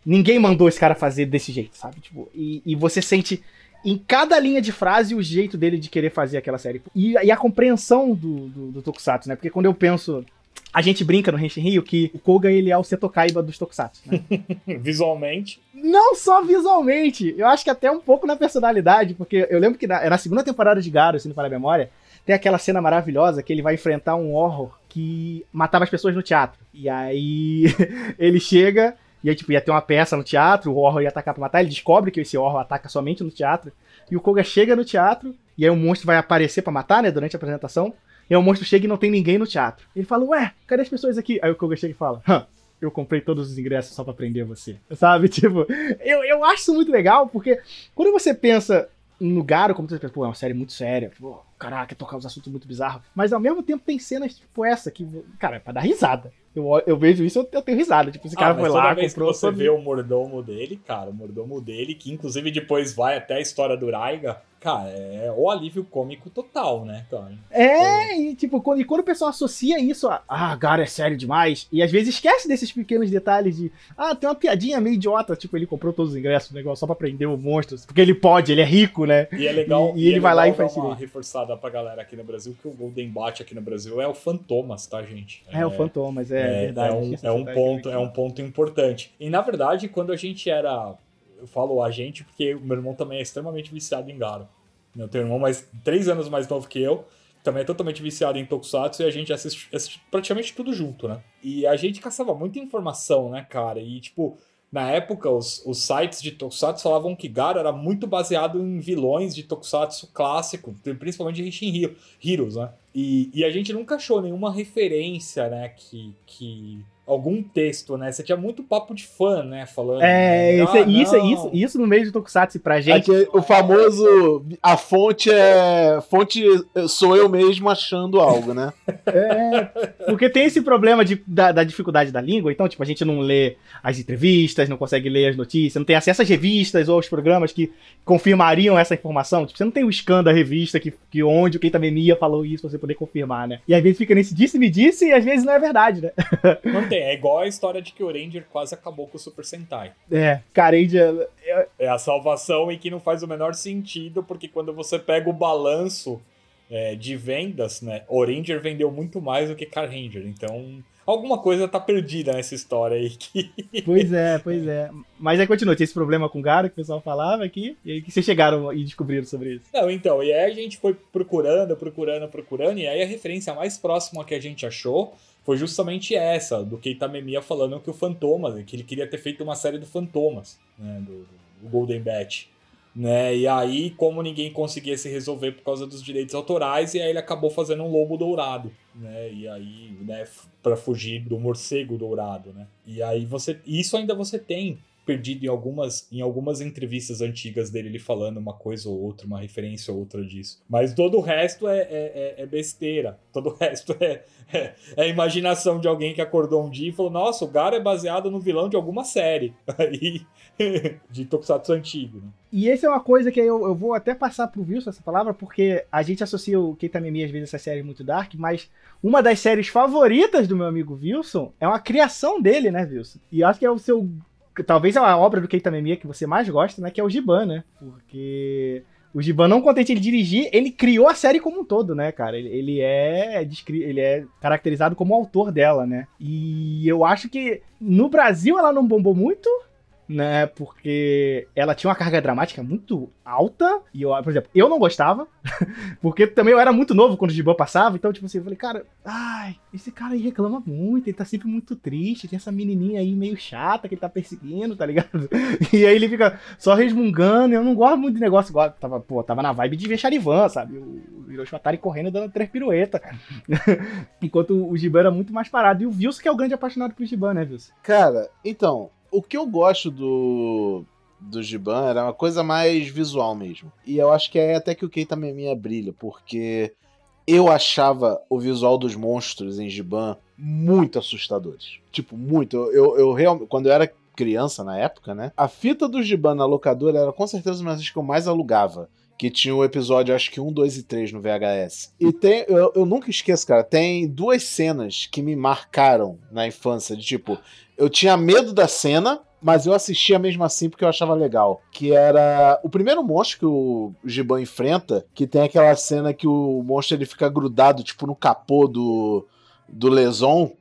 ninguém mandou esse cara fazer desse jeito, sabe? Tipo, e, e você sente em cada linha de frase o jeito dele de querer fazer aquela série. E, e a compreensão do, do, do, Tokusatsu, né? Porque quando eu penso. A gente brinca no Henshin Rio que o Koga ele é o Seto Kaiba dos Tokusatsu, né? [LAUGHS] visualmente. Não só visualmente, eu acho que até um pouco na personalidade, porque eu lembro que na, na segunda temporada de Garo, se não falar a memória, tem aquela cena maravilhosa que ele vai enfrentar um horror que matava as pessoas no teatro. E aí [LAUGHS] ele chega e aí, tipo, ia ter uma peça no teatro, o horror ia atacar pra matar, ele descobre que esse horror ataca somente no teatro, e o Koga chega no teatro, e aí o monstro vai aparecer para matar, né, durante a apresentação, e aí o monstro chega e não tem ninguém no teatro. Ele fala, ué, cadê as pessoas aqui? Aí o Koga chega e fala, hã, eu comprei todos os ingressos só para prender você. [LAUGHS] Sabe? Tipo, eu, eu acho isso muito legal, porque quando você pensa no Garo, como você pensa, pô, é uma série muito séria, pô, caraca, tocar os assuntos muito bizarros, mas ao mesmo tempo tem cenas tipo essa, que, cara, é pra dar risada. Eu, eu vejo isso, eu, eu tenho risada. Tipo, esse ah, cara foi lá, vez comprou. Que você vê o mordomo dele, cara, o mordomo dele, que inclusive depois vai até a história do Raiga cara, é o alívio cômico total, né, cara? É, e tipo, quando, e quando o pessoal associa isso a, ah, cara, é sério demais, e às vezes esquece desses pequenos detalhes de, ah, tem uma piadinha meio idiota, tipo, ele comprou todos os ingressos do negócio só pra prender o monstro, porque ele pode, ele é rico, né? E é legal, e, e, e ele é vai lá e faz uma reforçada pra galera aqui no Brasil, que o Golden Bat aqui no Brasil é o Fantomas, tá, gente? É, é o Fantomas, é, é verdade. É um, é um ponto, é um ponto importante. E na verdade, quando a gente era eu falo a gente porque o meu irmão também é extremamente viciado em Garo. Eu tenho um irmão mais, três anos mais novo que eu, também é totalmente viciado em Tokusatsu e a gente assiste, assiste, praticamente tudo junto, né? E a gente caçava muita informação, né, cara? E, tipo, na época, os, os sites de Tokusatsu falavam que Garo era muito baseado em vilões de Tokusatsu clássico, principalmente de Henshin Heroes, né? E, e a gente nunca achou nenhuma referência, né, que, que algum texto, né? Você tinha muito papo de fã, né? Falando. É, né? isso, ah, isso, isso, isso no meio de Tokusatsu pra gente. Aqui, o famoso. A fonte é. Fonte sou eu mesmo achando algo, né? é. Porque tem esse problema de, da, da, dificuldade da língua, então, tipo, a gente não lê as entrevistas, não consegue ler as notícias, não tem acesso às revistas ou aos programas que confirmariam essa informação. Tipo, você não tem o scan da revista que, que onde o Keita Memia falou isso, você poder confirmar, né? E às vezes fica nesse disse-me disse e às vezes não é verdade, né? [LAUGHS] Não tem, é igual a história de que o Ranger quase acabou com o Super Sentai. É, cara, Ranger... É a salvação e que não faz o menor sentido, porque quando você pega o balanço é, de vendas, né, o Ranger vendeu muito mais do que Car Ranger, então alguma coisa tá perdida nessa história aí. Que... [LAUGHS] Pois é, pois é. Mas aí continua, tinha esse problema com o Gara que o pessoal falava aqui, e aí que vocês chegaram e descobriram sobre isso. Não, então, e aí a gente foi procurando, procurando, procurando, e aí a referência mais próxima que a gente achou foi justamente essa, do Keita Memia falando que o Fantomas, que ele queria ter feito uma série do Fantomas, né, do, do Golden Bat né? E aí, como ninguém conseguia se resolver por causa dos direitos autorais, e aí ele acabou fazendo um lobo dourado, né? E aí, né, para fugir do morcego dourado, né? E aí você, isso ainda você tem perdido em algumas, em algumas entrevistas antigas dele, ele falando uma coisa ou outra, uma referência ou outra disso. Mas todo o resto é, é, é, é besteira. Todo o resto é, é, é, a imaginação de alguém que acordou um dia e falou: Nossa, o Gara é baseado no vilão de alguma série. [LAUGHS] Aí, [LAUGHS] de Tokusatsu antigo. Né? E essa é uma coisa que eu, eu vou até passar pro Wilson essa palavra, porque a gente associa o Keita Mimi às vezes essa série muito dark, mas uma das séries favoritas do meu amigo Wilson é uma criação dele, né, Wilson? E acho que é o seu talvez a obra do Keita Memia que você mais gosta, né? Que é o Giban, né? Porque o Giban, não contente ele dirigir, ele criou a série como um todo, né, cara? Ele, ele, é ele é caracterizado como autor dela, né? E eu acho que no Brasil ela não bombou muito, né? Porque ela tinha uma carga dramática muito alta. E eu, por exemplo, eu não gostava. [LAUGHS] porque também eu era muito novo quando o Giban passava. Então, tipo assim, eu falei, cara, ai, esse cara aí reclama muito. Ele tá sempre muito triste. Tem essa menininha aí meio chata que ele tá perseguindo, tá ligado? [LAUGHS] E aí ele fica só resmungando. Eu não gosto muito de negócio. Igual, tava, pô, tava na vibe de ver Charivan, sabe? O Hiroshi Atari correndo dando três piruetas. [LAUGHS] Enquanto o Giban era muito mais parado. E o Wilson que é o grande apaixonado por Giban, né, Wilson? Cara, então, o que eu gosto do do Giban era uma coisa mais visual mesmo. E eu acho que é até que o Keita Meminha brilha, porque eu achava o visual dos monstros em Giban muito assustadores. Tipo, muito. Eu, eu realmente. Quando eu era criança na época, né? A fita do Giban na locadora era com certeza uma das que eu mais alugava. Que tinha o episódio, acho que 1, 2 e 3 no VHS. E tem. Eu, eu nunca esqueço, cara. Tem duas cenas que me marcaram na infância. De tipo, eu tinha medo da cena, mas eu assistia mesmo assim porque eu achava legal. Que era o primeiro monstro que o Giban enfrenta, que tem aquela cena que o monstro ele fica grudado, tipo, no capô do, do Leson.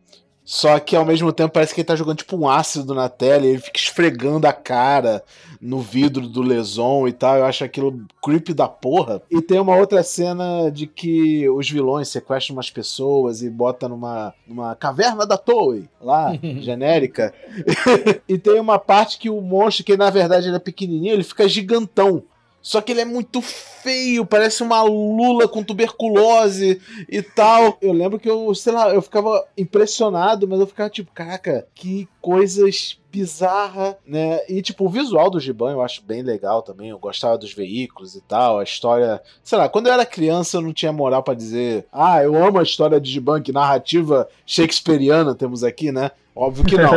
Só que ao mesmo tempo parece que ele tá jogando tipo um ácido na tela e ele fica esfregando a cara no vidro do Leson e tal. Eu acho aquilo creepy da porra. E tem uma outra cena de que os vilões sequestram umas pessoas e botam numa, numa caverna da Toei, lá, [LAUGHS] genérica. [LAUGHS] e tem uma parte que o monstro, que na verdade ele é pequenininho, ele fica gigantão. Só que ele é muito feio, parece uma lula com tuberculose e tal. Eu lembro que eu, sei lá, eu ficava impressionado, mas eu ficava tipo, caraca, que coisas bizarra, né? E tipo, o visual do Giban eu acho bem legal também. Eu gostava dos veículos e tal, a história, sei lá, quando eu era criança eu não tinha moral para dizer, ah, eu amo a história de Giban, que narrativa shakespeariana temos aqui, né? Óbvio que não.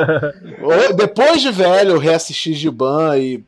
[LAUGHS] Depois de velho, eu reassisti Giban e,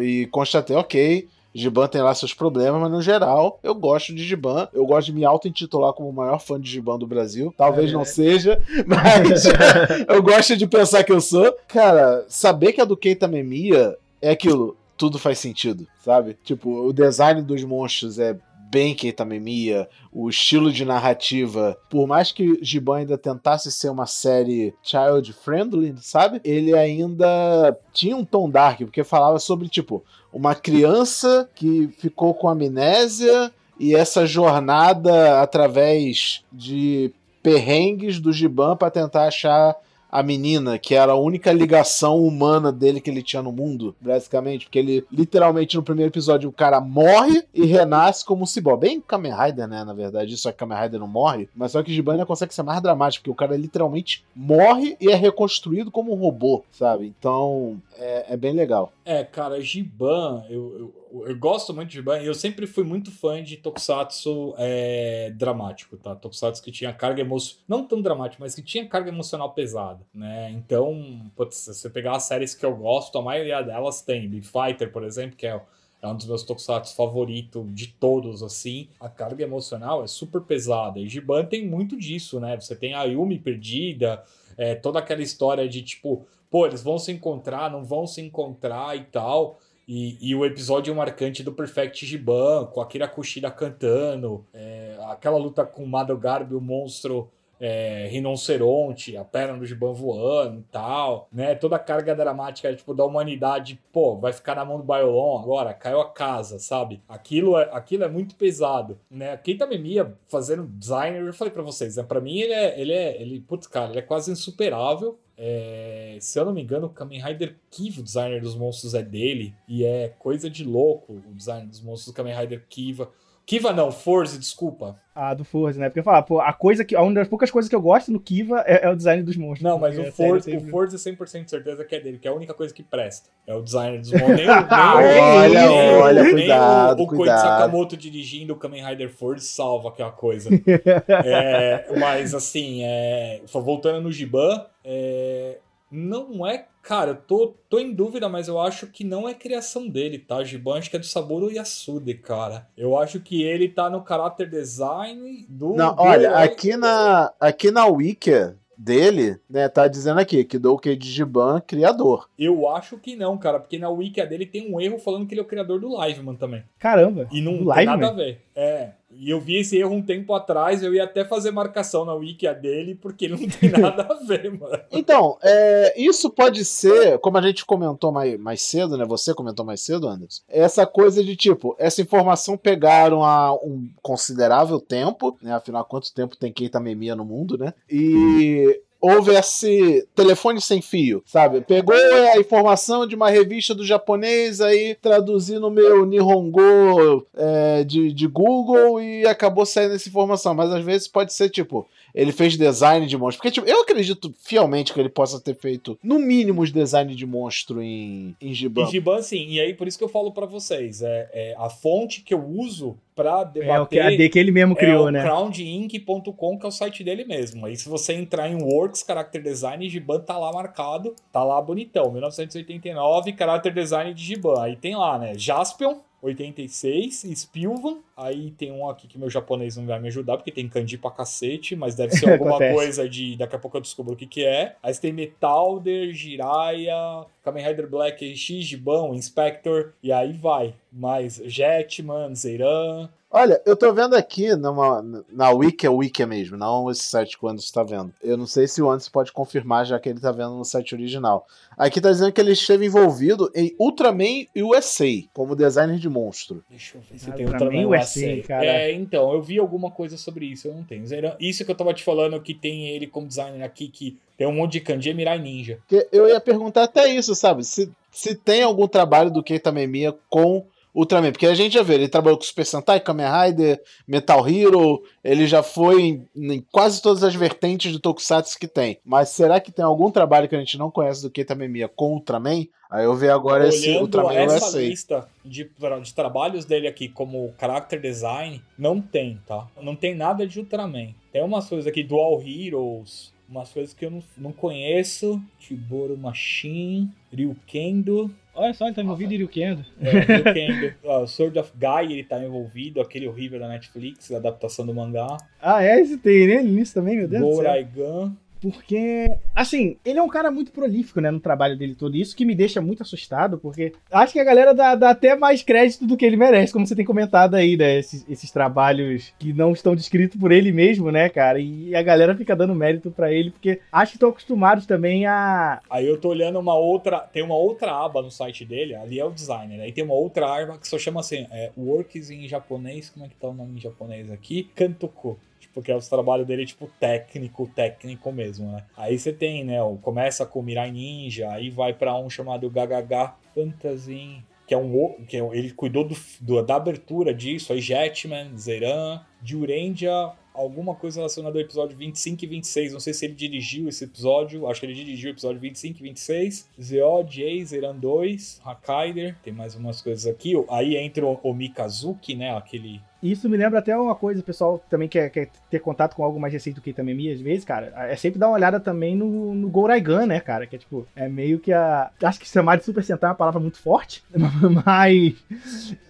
e constatei, ok, Giban tem lá seus problemas, mas no geral, eu gosto de Giban. Eu gosto de me auto-intitular como o maior fã de Giban do Brasil. Talvez é. não seja, [LAUGHS] mas [LAUGHS] eu gosto de pensar que eu sou. Cara, saber que a do Keita Memia é aquilo, tudo faz sentido, sabe? Tipo, o design dos monstros é bem Keita Memia, o estilo de narrativa, por mais que Giban ainda tentasse ser uma série child friendly, sabe? Ele ainda tinha um tom dark, porque falava sobre, tipo, uma criança que ficou com amnésia e essa jornada através de perrengues do Giban para tentar achar a menina, que era a única ligação humana dele que ele tinha no mundo, basicamente. Porque ele, literalmente, no primeiro episódio, o cara morre e renasce como um cibó. Bem Kamen Rider, né? Na verdade, só que Kamen Rider não morre. Mas só que Giban consegue ser mais dramático, porque o cara literalmente morre e é reconstruído como um robô, sabe? Então, é, é bem legal. É, cara, Giban, eu, eu, eu, gosto muito de Giban eu sempre fui muito fã de Tokusatsu é, dramático, tá? Tokusatsu que tinha carga emocional, não tão dramático, mas que tinha carga emocional pesada, né? Então, putz, se você pegar as séries que eu gosto, a maioria delas tem. Big Fighter, por exemplo, que é é um dos meus tokusatsu favoritos de todos, assim. A carga emocional é super pesada. E Giban tem muito disso, né? Você tem a Yumi perdida, é, toda aquela história de tipo, pô, eles vão se encontrar, não vão se encontrar e tal. E, e, o episódio marcante do Perfect Giban, com Akira Kushida cantando, é, aquela luta com o Mado Garbi, o monstro é, rinoceronte, a perna do Giban voando e tal, né? Toda a carga dramática tipo, da humanidade, pô, vai ficar na mão do Bailon agora, caiu a casa, sabe? Aquilo é, aquilo é muito pesado, né? Keita Memiya fazendo designer, eu falei pra vocês, né? Pra mim ele é, ele é, ele, putz, cara, ele é quase insuperável, é, se eu não me engano, o Kamen Rider Kiva, o designer dos monstros, é dele. E é coisa de louco o design dos monstros do Kamen Rider Kiva. Kiva não, Forze, desculpa. Ah, do Forze, né? Porque eu falar, pô, a coisa que. Uma das poucas coisas que eu gosto no Kiva é, é o design dos monstros. Não, mas o Forze, sempre... o Forze é 100% de certeza que é dele, que é a única coisa que presta. É o design dos monstros. Nem, [LAUGHS] nem, olha, nem, olha, nem cuidado, o, o cuidado. Sakamoto dirigindo o Kamen Rider Forze salva aquela coisa. [LAUGHS] é, mas assim, é, voltando no Giban, é, não é. Cara, eu tô, tô em dúvida, mas eu acho que não é criação dele, tá? Giban acho que é do Saburo Yasude, cara. Eu acho que ele tá no character design do. Não, olha, aqui na, aqui na Wiki dele, né, tá dizendo aqui que Douke de Giban, criador. Eu acho que não, cara, porque na wiki dele tem um erro falando que ele é o criador do Liveman também. Caramba. E não tem nada a ver. É. E eu vi esse erro um tempo atrás, eu ia até fazer marcação na wiki dele, porque ele não tem [LAUGHS] nada a ver, mano. Então, é, isso pode ser, como a gente comentou mais, mais cedo, né? Você comentou mais cedo, Anderson. Essa coisa de tipo, essa informação pegaram há um considerável tempo, né? Afinal, quanto tempo tem Keita Memia no mundo, né? E houve esse telefone sem fio, sabe? Pegou a informação de uma revista do japonês, aí traduziu no meu Nihongo é, de, de Google e acabou saindo essa informação. Mas às vezes pode ser tipo, ele fez design de monstro. Porque, tipo, eu acredito fielmente que ele possa ter feito, no mínimo, os design de monstro em, em Giban. Em Giban, sim. E aí, por isso que eu falo para vocês. É, é, a fonte que eu uso para debater. É o que, a D que ele mesmo criou, é né? crownedinc.com, que é o site dele mesmo. Aí, se você entrar em Works, Character Design, Giban tá lá marcado, tá lá bonitão. 1989, Character Design de Giban. Aí tem lá, né? Jaspion, 86, Spilvan. Aí tem um aqui que meu japonês não vai me ajudar, porque tem kanji pra cacete, mas deve ser [LAUGHS] alguma coisa de. Daqui a pouco eu descubro o que, que é. Aí você tem Metalder, Jiraiya, Kamen Rider Black X, Giban, Inspector, e aí vai. Mais Jetman, Zeiran. Olha, eu tô vendo aqui numa, na Wiki, é Wiki mesmo, não esse site que o Anderson tá vendo. Eu não sei se o Anderson pode confirmar, já que ele tá vendo no site original. Aqui tá dizendo que ele esteve envolvido em Ultraman USA, como designer de monstro. Deixa eu ver se ah, tem Ultraman, Ultraman USA, cara. É, então, eu vi alguma coisa sobre isso, eu não tenho. Isso que eu tava te falando, que tem ele como designer aqui, que tem um monte de kanji, é Mirai Ninja. Eu ia perguntar até isso, sabe? Se, se tem algum trabalho do Keita Memia com Ultraman, porque a gente já vê, ele trabalhou com Super Sentai, Kamen Rider, Metal Hero, ele já foi em, em, quase todas as vertentes do Tokusatsu que tem. Mas será que tem algum trabalho que a gente não conhece do Keita Memia com Ultraman? Aí eu vi agora Olhando esse Ultraman essa USA. lista de, de trabalhos dele aqui como character design, não tem, tá? Não tem nada de Ultraman. Tem umas coisas aqui, Dual Heroes, umas coisas que eu não, não conheço. Tiboro Machine, Ryukendo. Olha só, ele tá envolvido em Ryukendo. É, Ryukendo. uh, Sword of Guy, ele tá envolvido, aquele horrível da Netflix, a adaptação do mangá. Ah, é? Esse tem nele nisso também, meu Deus Goraigan. Porque, assim, ele é um cara muito prolífico, né, no trabalho dele todo. Isso que me deixa muito assustado, porque acho que a galera dá, dá até mais crédito do que ele merece, como você tem comentado aí, né? Esses, esses trabalhos que não estão descritos por ele mesmo, né, cara? E a galera fica dando mérito para ele, porque acho que estão acostumados também a. Aí eu tô olhando uma outra. Tem uma outra aba no site dele, ali é o designer. Aí tem uma outra aba que só chama assim, é Works em japonês. Como é que tá o nome em japonês aqui? Kantoku porque é o trabalho dele, tipo, técnico, técnico mesmo, né? Aí você tem, né, começa com Mirai Ninja, aí vai para um chamado GHH Fantasy, que é um que é, ele cuidou do, do, da abertura disso, aí Jetman, Zeran, Jurendia, alguma coisa relacionada ao episódio 25 e 26. Não sei se ele dirigiu esse episódio. Acho que ele dirigiu o episódio 25 e 26. Zeo, Jay, Zeran 2, Hakaider. Tem mais umas coisas aqui. Aí entra o, o Mikazuki, né? Aquele Isso me lembra até uma coisa, pessoal também quer, quer ter contato com algo mais recente do que também às vezes, cara. É sempre dar uma olhada também no, no Goraigan, né, cara? Que é tipo, é meio que a. Acho que chamar de Super Sentai é uma palavra muito forte, [LAUGHS] mas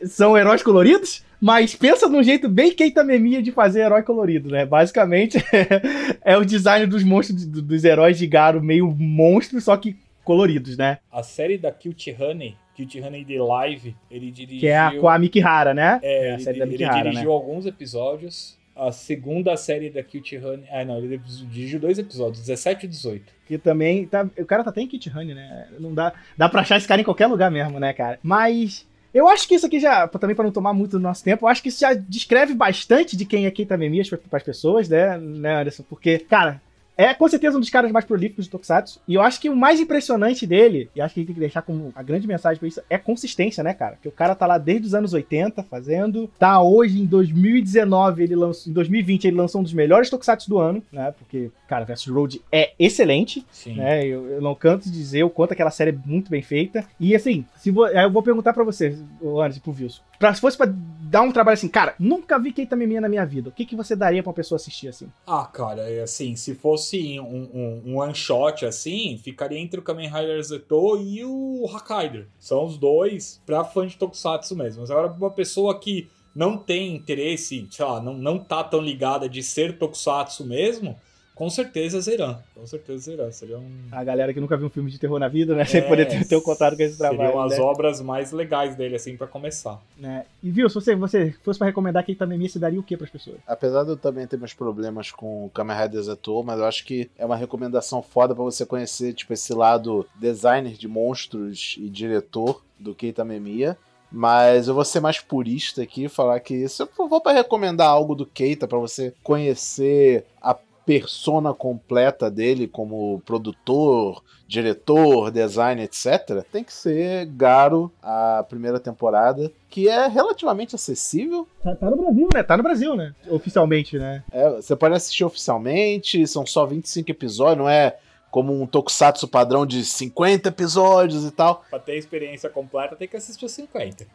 são heróis coloridos. Mas pensa num jeito bem Keita Memia de fazer herói colorido, né? Basicamente [LAUGHS] é o design dos monstros, dos heróis de Garo meio monstro, só que coloridos, né? A série da Cute Honey Cute Honey de Live, ele dirigiu. Que é a, com a Mikihara, né? É, é a série ele, da Mikihara, ele dirigiu né? alguns episódios. A segunda série da Cute Honey. Ah, não, ele dirigiu dois episódios, 17 e 18. Que também. Tá, o cara tá até em Cute Honey, né? Não dá, dá pra achar esse cara em qualquer lugar mesmo, né, cara? Mas. Eu acho que isso aqui já, também para não tomar muito do nosso tempo, eu acho que isso já descreve bastante de quem é Keita Memia para as pessoas, né, né, Anderson? Porque, cara, é com certeza um dos caras mais prolíficos de Tokusatsu. E eu acho que o mais impressionante dele, e acho que a gente tem que deixar como a grande mensagem pra isso, é consistência, né, cara? Que o cara tá lá desde os anos 80 fazendo. Tá hoje em 2019, ele lançou. Em 2020, ele lançou um dos melhores Tokusatsu do ano, né? Porque, cara, Versus Road é excelente. Sim. Né? Eu, eu, não canto de dizer o quanto aquela série é muito bem feita. E assim, se vo, eu vou perguntar para você, Anderson, pro Wilson. Pra, se fosse pra dar um trabalho assim, cara, nunca vi Keita Memia na minha vida. O que, que você daria pra uma pessoa assistir assim? Ah, cara, é assim, se fosse um, um, um one shot assim, ficaria entre o Kamen Rider Zeto e o Hakaider. São os dois pra fã de Tokusatsu mesmo. Mas agora, uma pessoa que não tem interesse, sei lá, não, não tá tão ligada de ser Tokusatsu mesmo, com certeza Zeran. Com certeza Zeran. Seria um... A galera que nunca viu um filme de terror na vida, né? Sem é, [LAUGHS] poder ter, ter um contato com esse trabalho. Seriam as né? obras mais legais dele, assim, para começar. É. E viu, se você, você fosse para recomendar quem também me você daria o que pras pessoas? Apesar de eu também ter meus problemas com o Kamen Rider mas eu acho que é uma recomendação foda para você conhecer, tipo, esse lado designer de monstros e diretor do Keita Memia. Mas eu vou ser mais purista aqui e falar que se eu for para recomendar algo do Keita para você conhecer a persona completa dele como produtor, diretor, design, etc., tem que ser Garo a primeira temporada, que é relativamente acessível. Tá, tá, no Brasil, né? Tá no Brasil, né? Oficialmente, né? É, você pode assistir oficialmente, são só 25 episódios, não é como um tokusatsu padrão de 50 episódios e tal. Pra ter a experiência completa, tem que assistir os 50.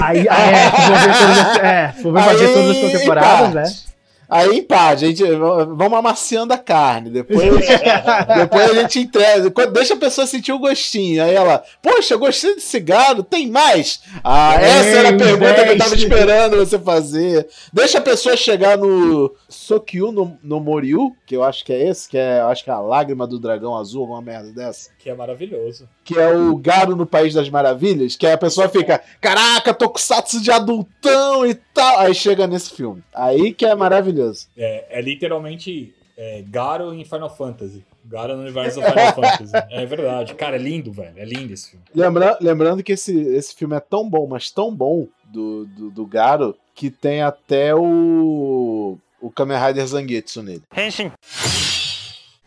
Aí, é, se for ver todas, é, se for ver todas as temporadas, né? Aí empate, a gente vamos amaciando a carne, depois, [LAUGHS] depois a gente entrega, deixa a pessoa sentir o gostinho. Aí ela, poxa, gostei de cigarro, tem mais? Ah, essa era a pergunta que eu tava esperando você fazer. Deixa a pessoa chegar no Sokyu no, no Moryu, que eu acho que é esse, que é, acho que é a lágrima do dragão azul, alguma merda dessa. Que é maravilhoso. Que é o Garo no País das Maravilhas, que a pessoa fica, caraca, tokusatsu de adultão e tal. Aí chega nesse filme. Aí que é maravilhoso. É, é literalmente é, Garo em Final Fantasy. Garo no universo do Final Fantasy. [LAUGHS] É verdade. Cara, é lindo, velho. É lindo esse filme. Lembra, lembrando que esse, esse filme é tão bom, mas tão bom do, do, do Garo, que tem até o. O Kamen Rider Zangetsu nele. Henshin.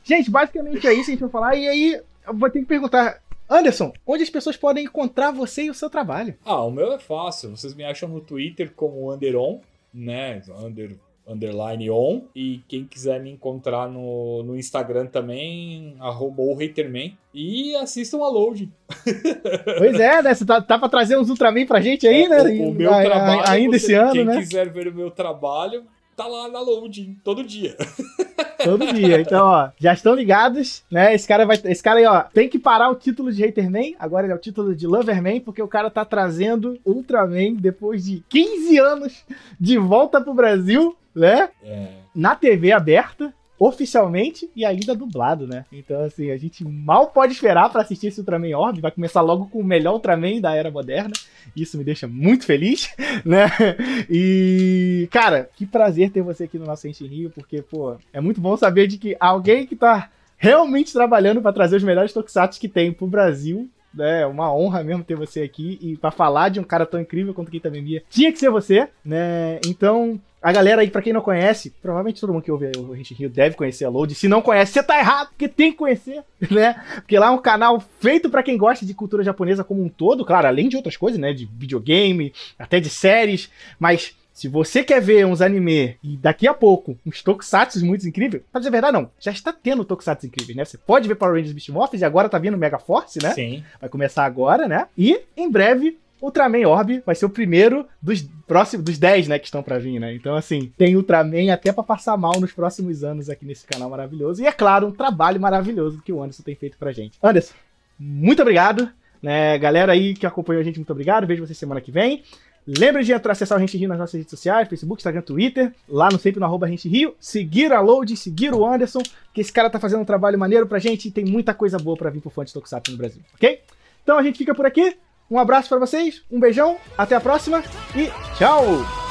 Gente, basicamente é isso que a gente vai falar. E aí, eu vou ter que perguntar. Anderson, onde as pessoas podem encontrar você e o seu trabalho? Ah, o meu é fácil. Vocês me acham no Twitter como Underon, né? Under, underline on. E quem quiser me encontrar no, no Instagram também, arroba o Haterman. E assistam a Load. [LAUGHS] Pois é, né? Você tá, tá pra trazer uns Ultraman pra gente aí, é, né? O, o meu a, trabalho, a, ainda você, esse ano, quem né? Quem quiser ver o meu trabalho, tá lá na Load, todo dia. [LAUGHS] Todo dia. Então, ó, já estão ligados, né? Esse cara vai. Esse cara aí, ó, tem que parar o título de Haterman. Agora ele é o título de Loverman, porque o cara tá trazendo Ultraman depois de 15 anos de volta pro Brasil, né? É. Na TV aberta oficialmente e ainda dublado, né? Então, assim, a gente mal pode esperar para assistir esse Ultraman Orb. Vai começar logo com o melhor Ultraman da era moderna. Isso me deixa muito feliz, [LAUGHS] né? E, cara, que prazer ter você aqui no nosso Ente Rio, porque, pô, é muito bom saber de que alguém que tá realmente trabalhando para trazer os melhores tokusatsu que tem pro Brasil é uma honra mesmo ter você aqui e para falar de um cara tão incrível quanto o Keita Memia. Tinha que ser você, né? Então, a galera aí, pra quem não conhece, provavelmente todo mundo que ouve o Rich Rio deve conhecer a Load. Se não conhece, você tá errado, porque tem que conhecer, [LAUGHS] né? Porque lá é um canal feito para quem gosta de cultura japonesa como um todo, claro, além de outras coisas, né? De videogame, até de séries, mas se você quer ver uns anime e daqui a pouco uns tokusatsu muito incríveis, pra dizer a verdade, não. Já está tendo tokusatsu incríveis, né? Você pode ver Power Rangers Beast Morphers e agora tá vindo Mega Force, né? Sim. Vai começar agora, né? E em breve Ultraman Orb vai ser o primeiro dos próximos dos 10, né, que estão para vir, né? Então assim, tem Ultraman até para passar mal nos próximos anos aqui nesse canal maravilhoso. E é claro, um trabalho maravilhoso que o Anderson tem feito pra gente. Anderson, muito obrigado. Né, galera aí que acompanhou a gente, muito obrigado. Vejo vocês semana que vem. Lembre de entrar, acessar o Rente Rio nas nossas redes sociais, Facebook, Instagram, Twitter, lá no sempre no arroba Rente Rio, seguir a Load, seguir o Anderson, que esse cara tá fazendo um trabalho maneiro pra gente e tem muita coisa boa pra vir pro fã de Tokusatsu no Brasil, ok? Então a gente fica por aqui, um abraço para vocês, um beijão, até a próxima e tchau!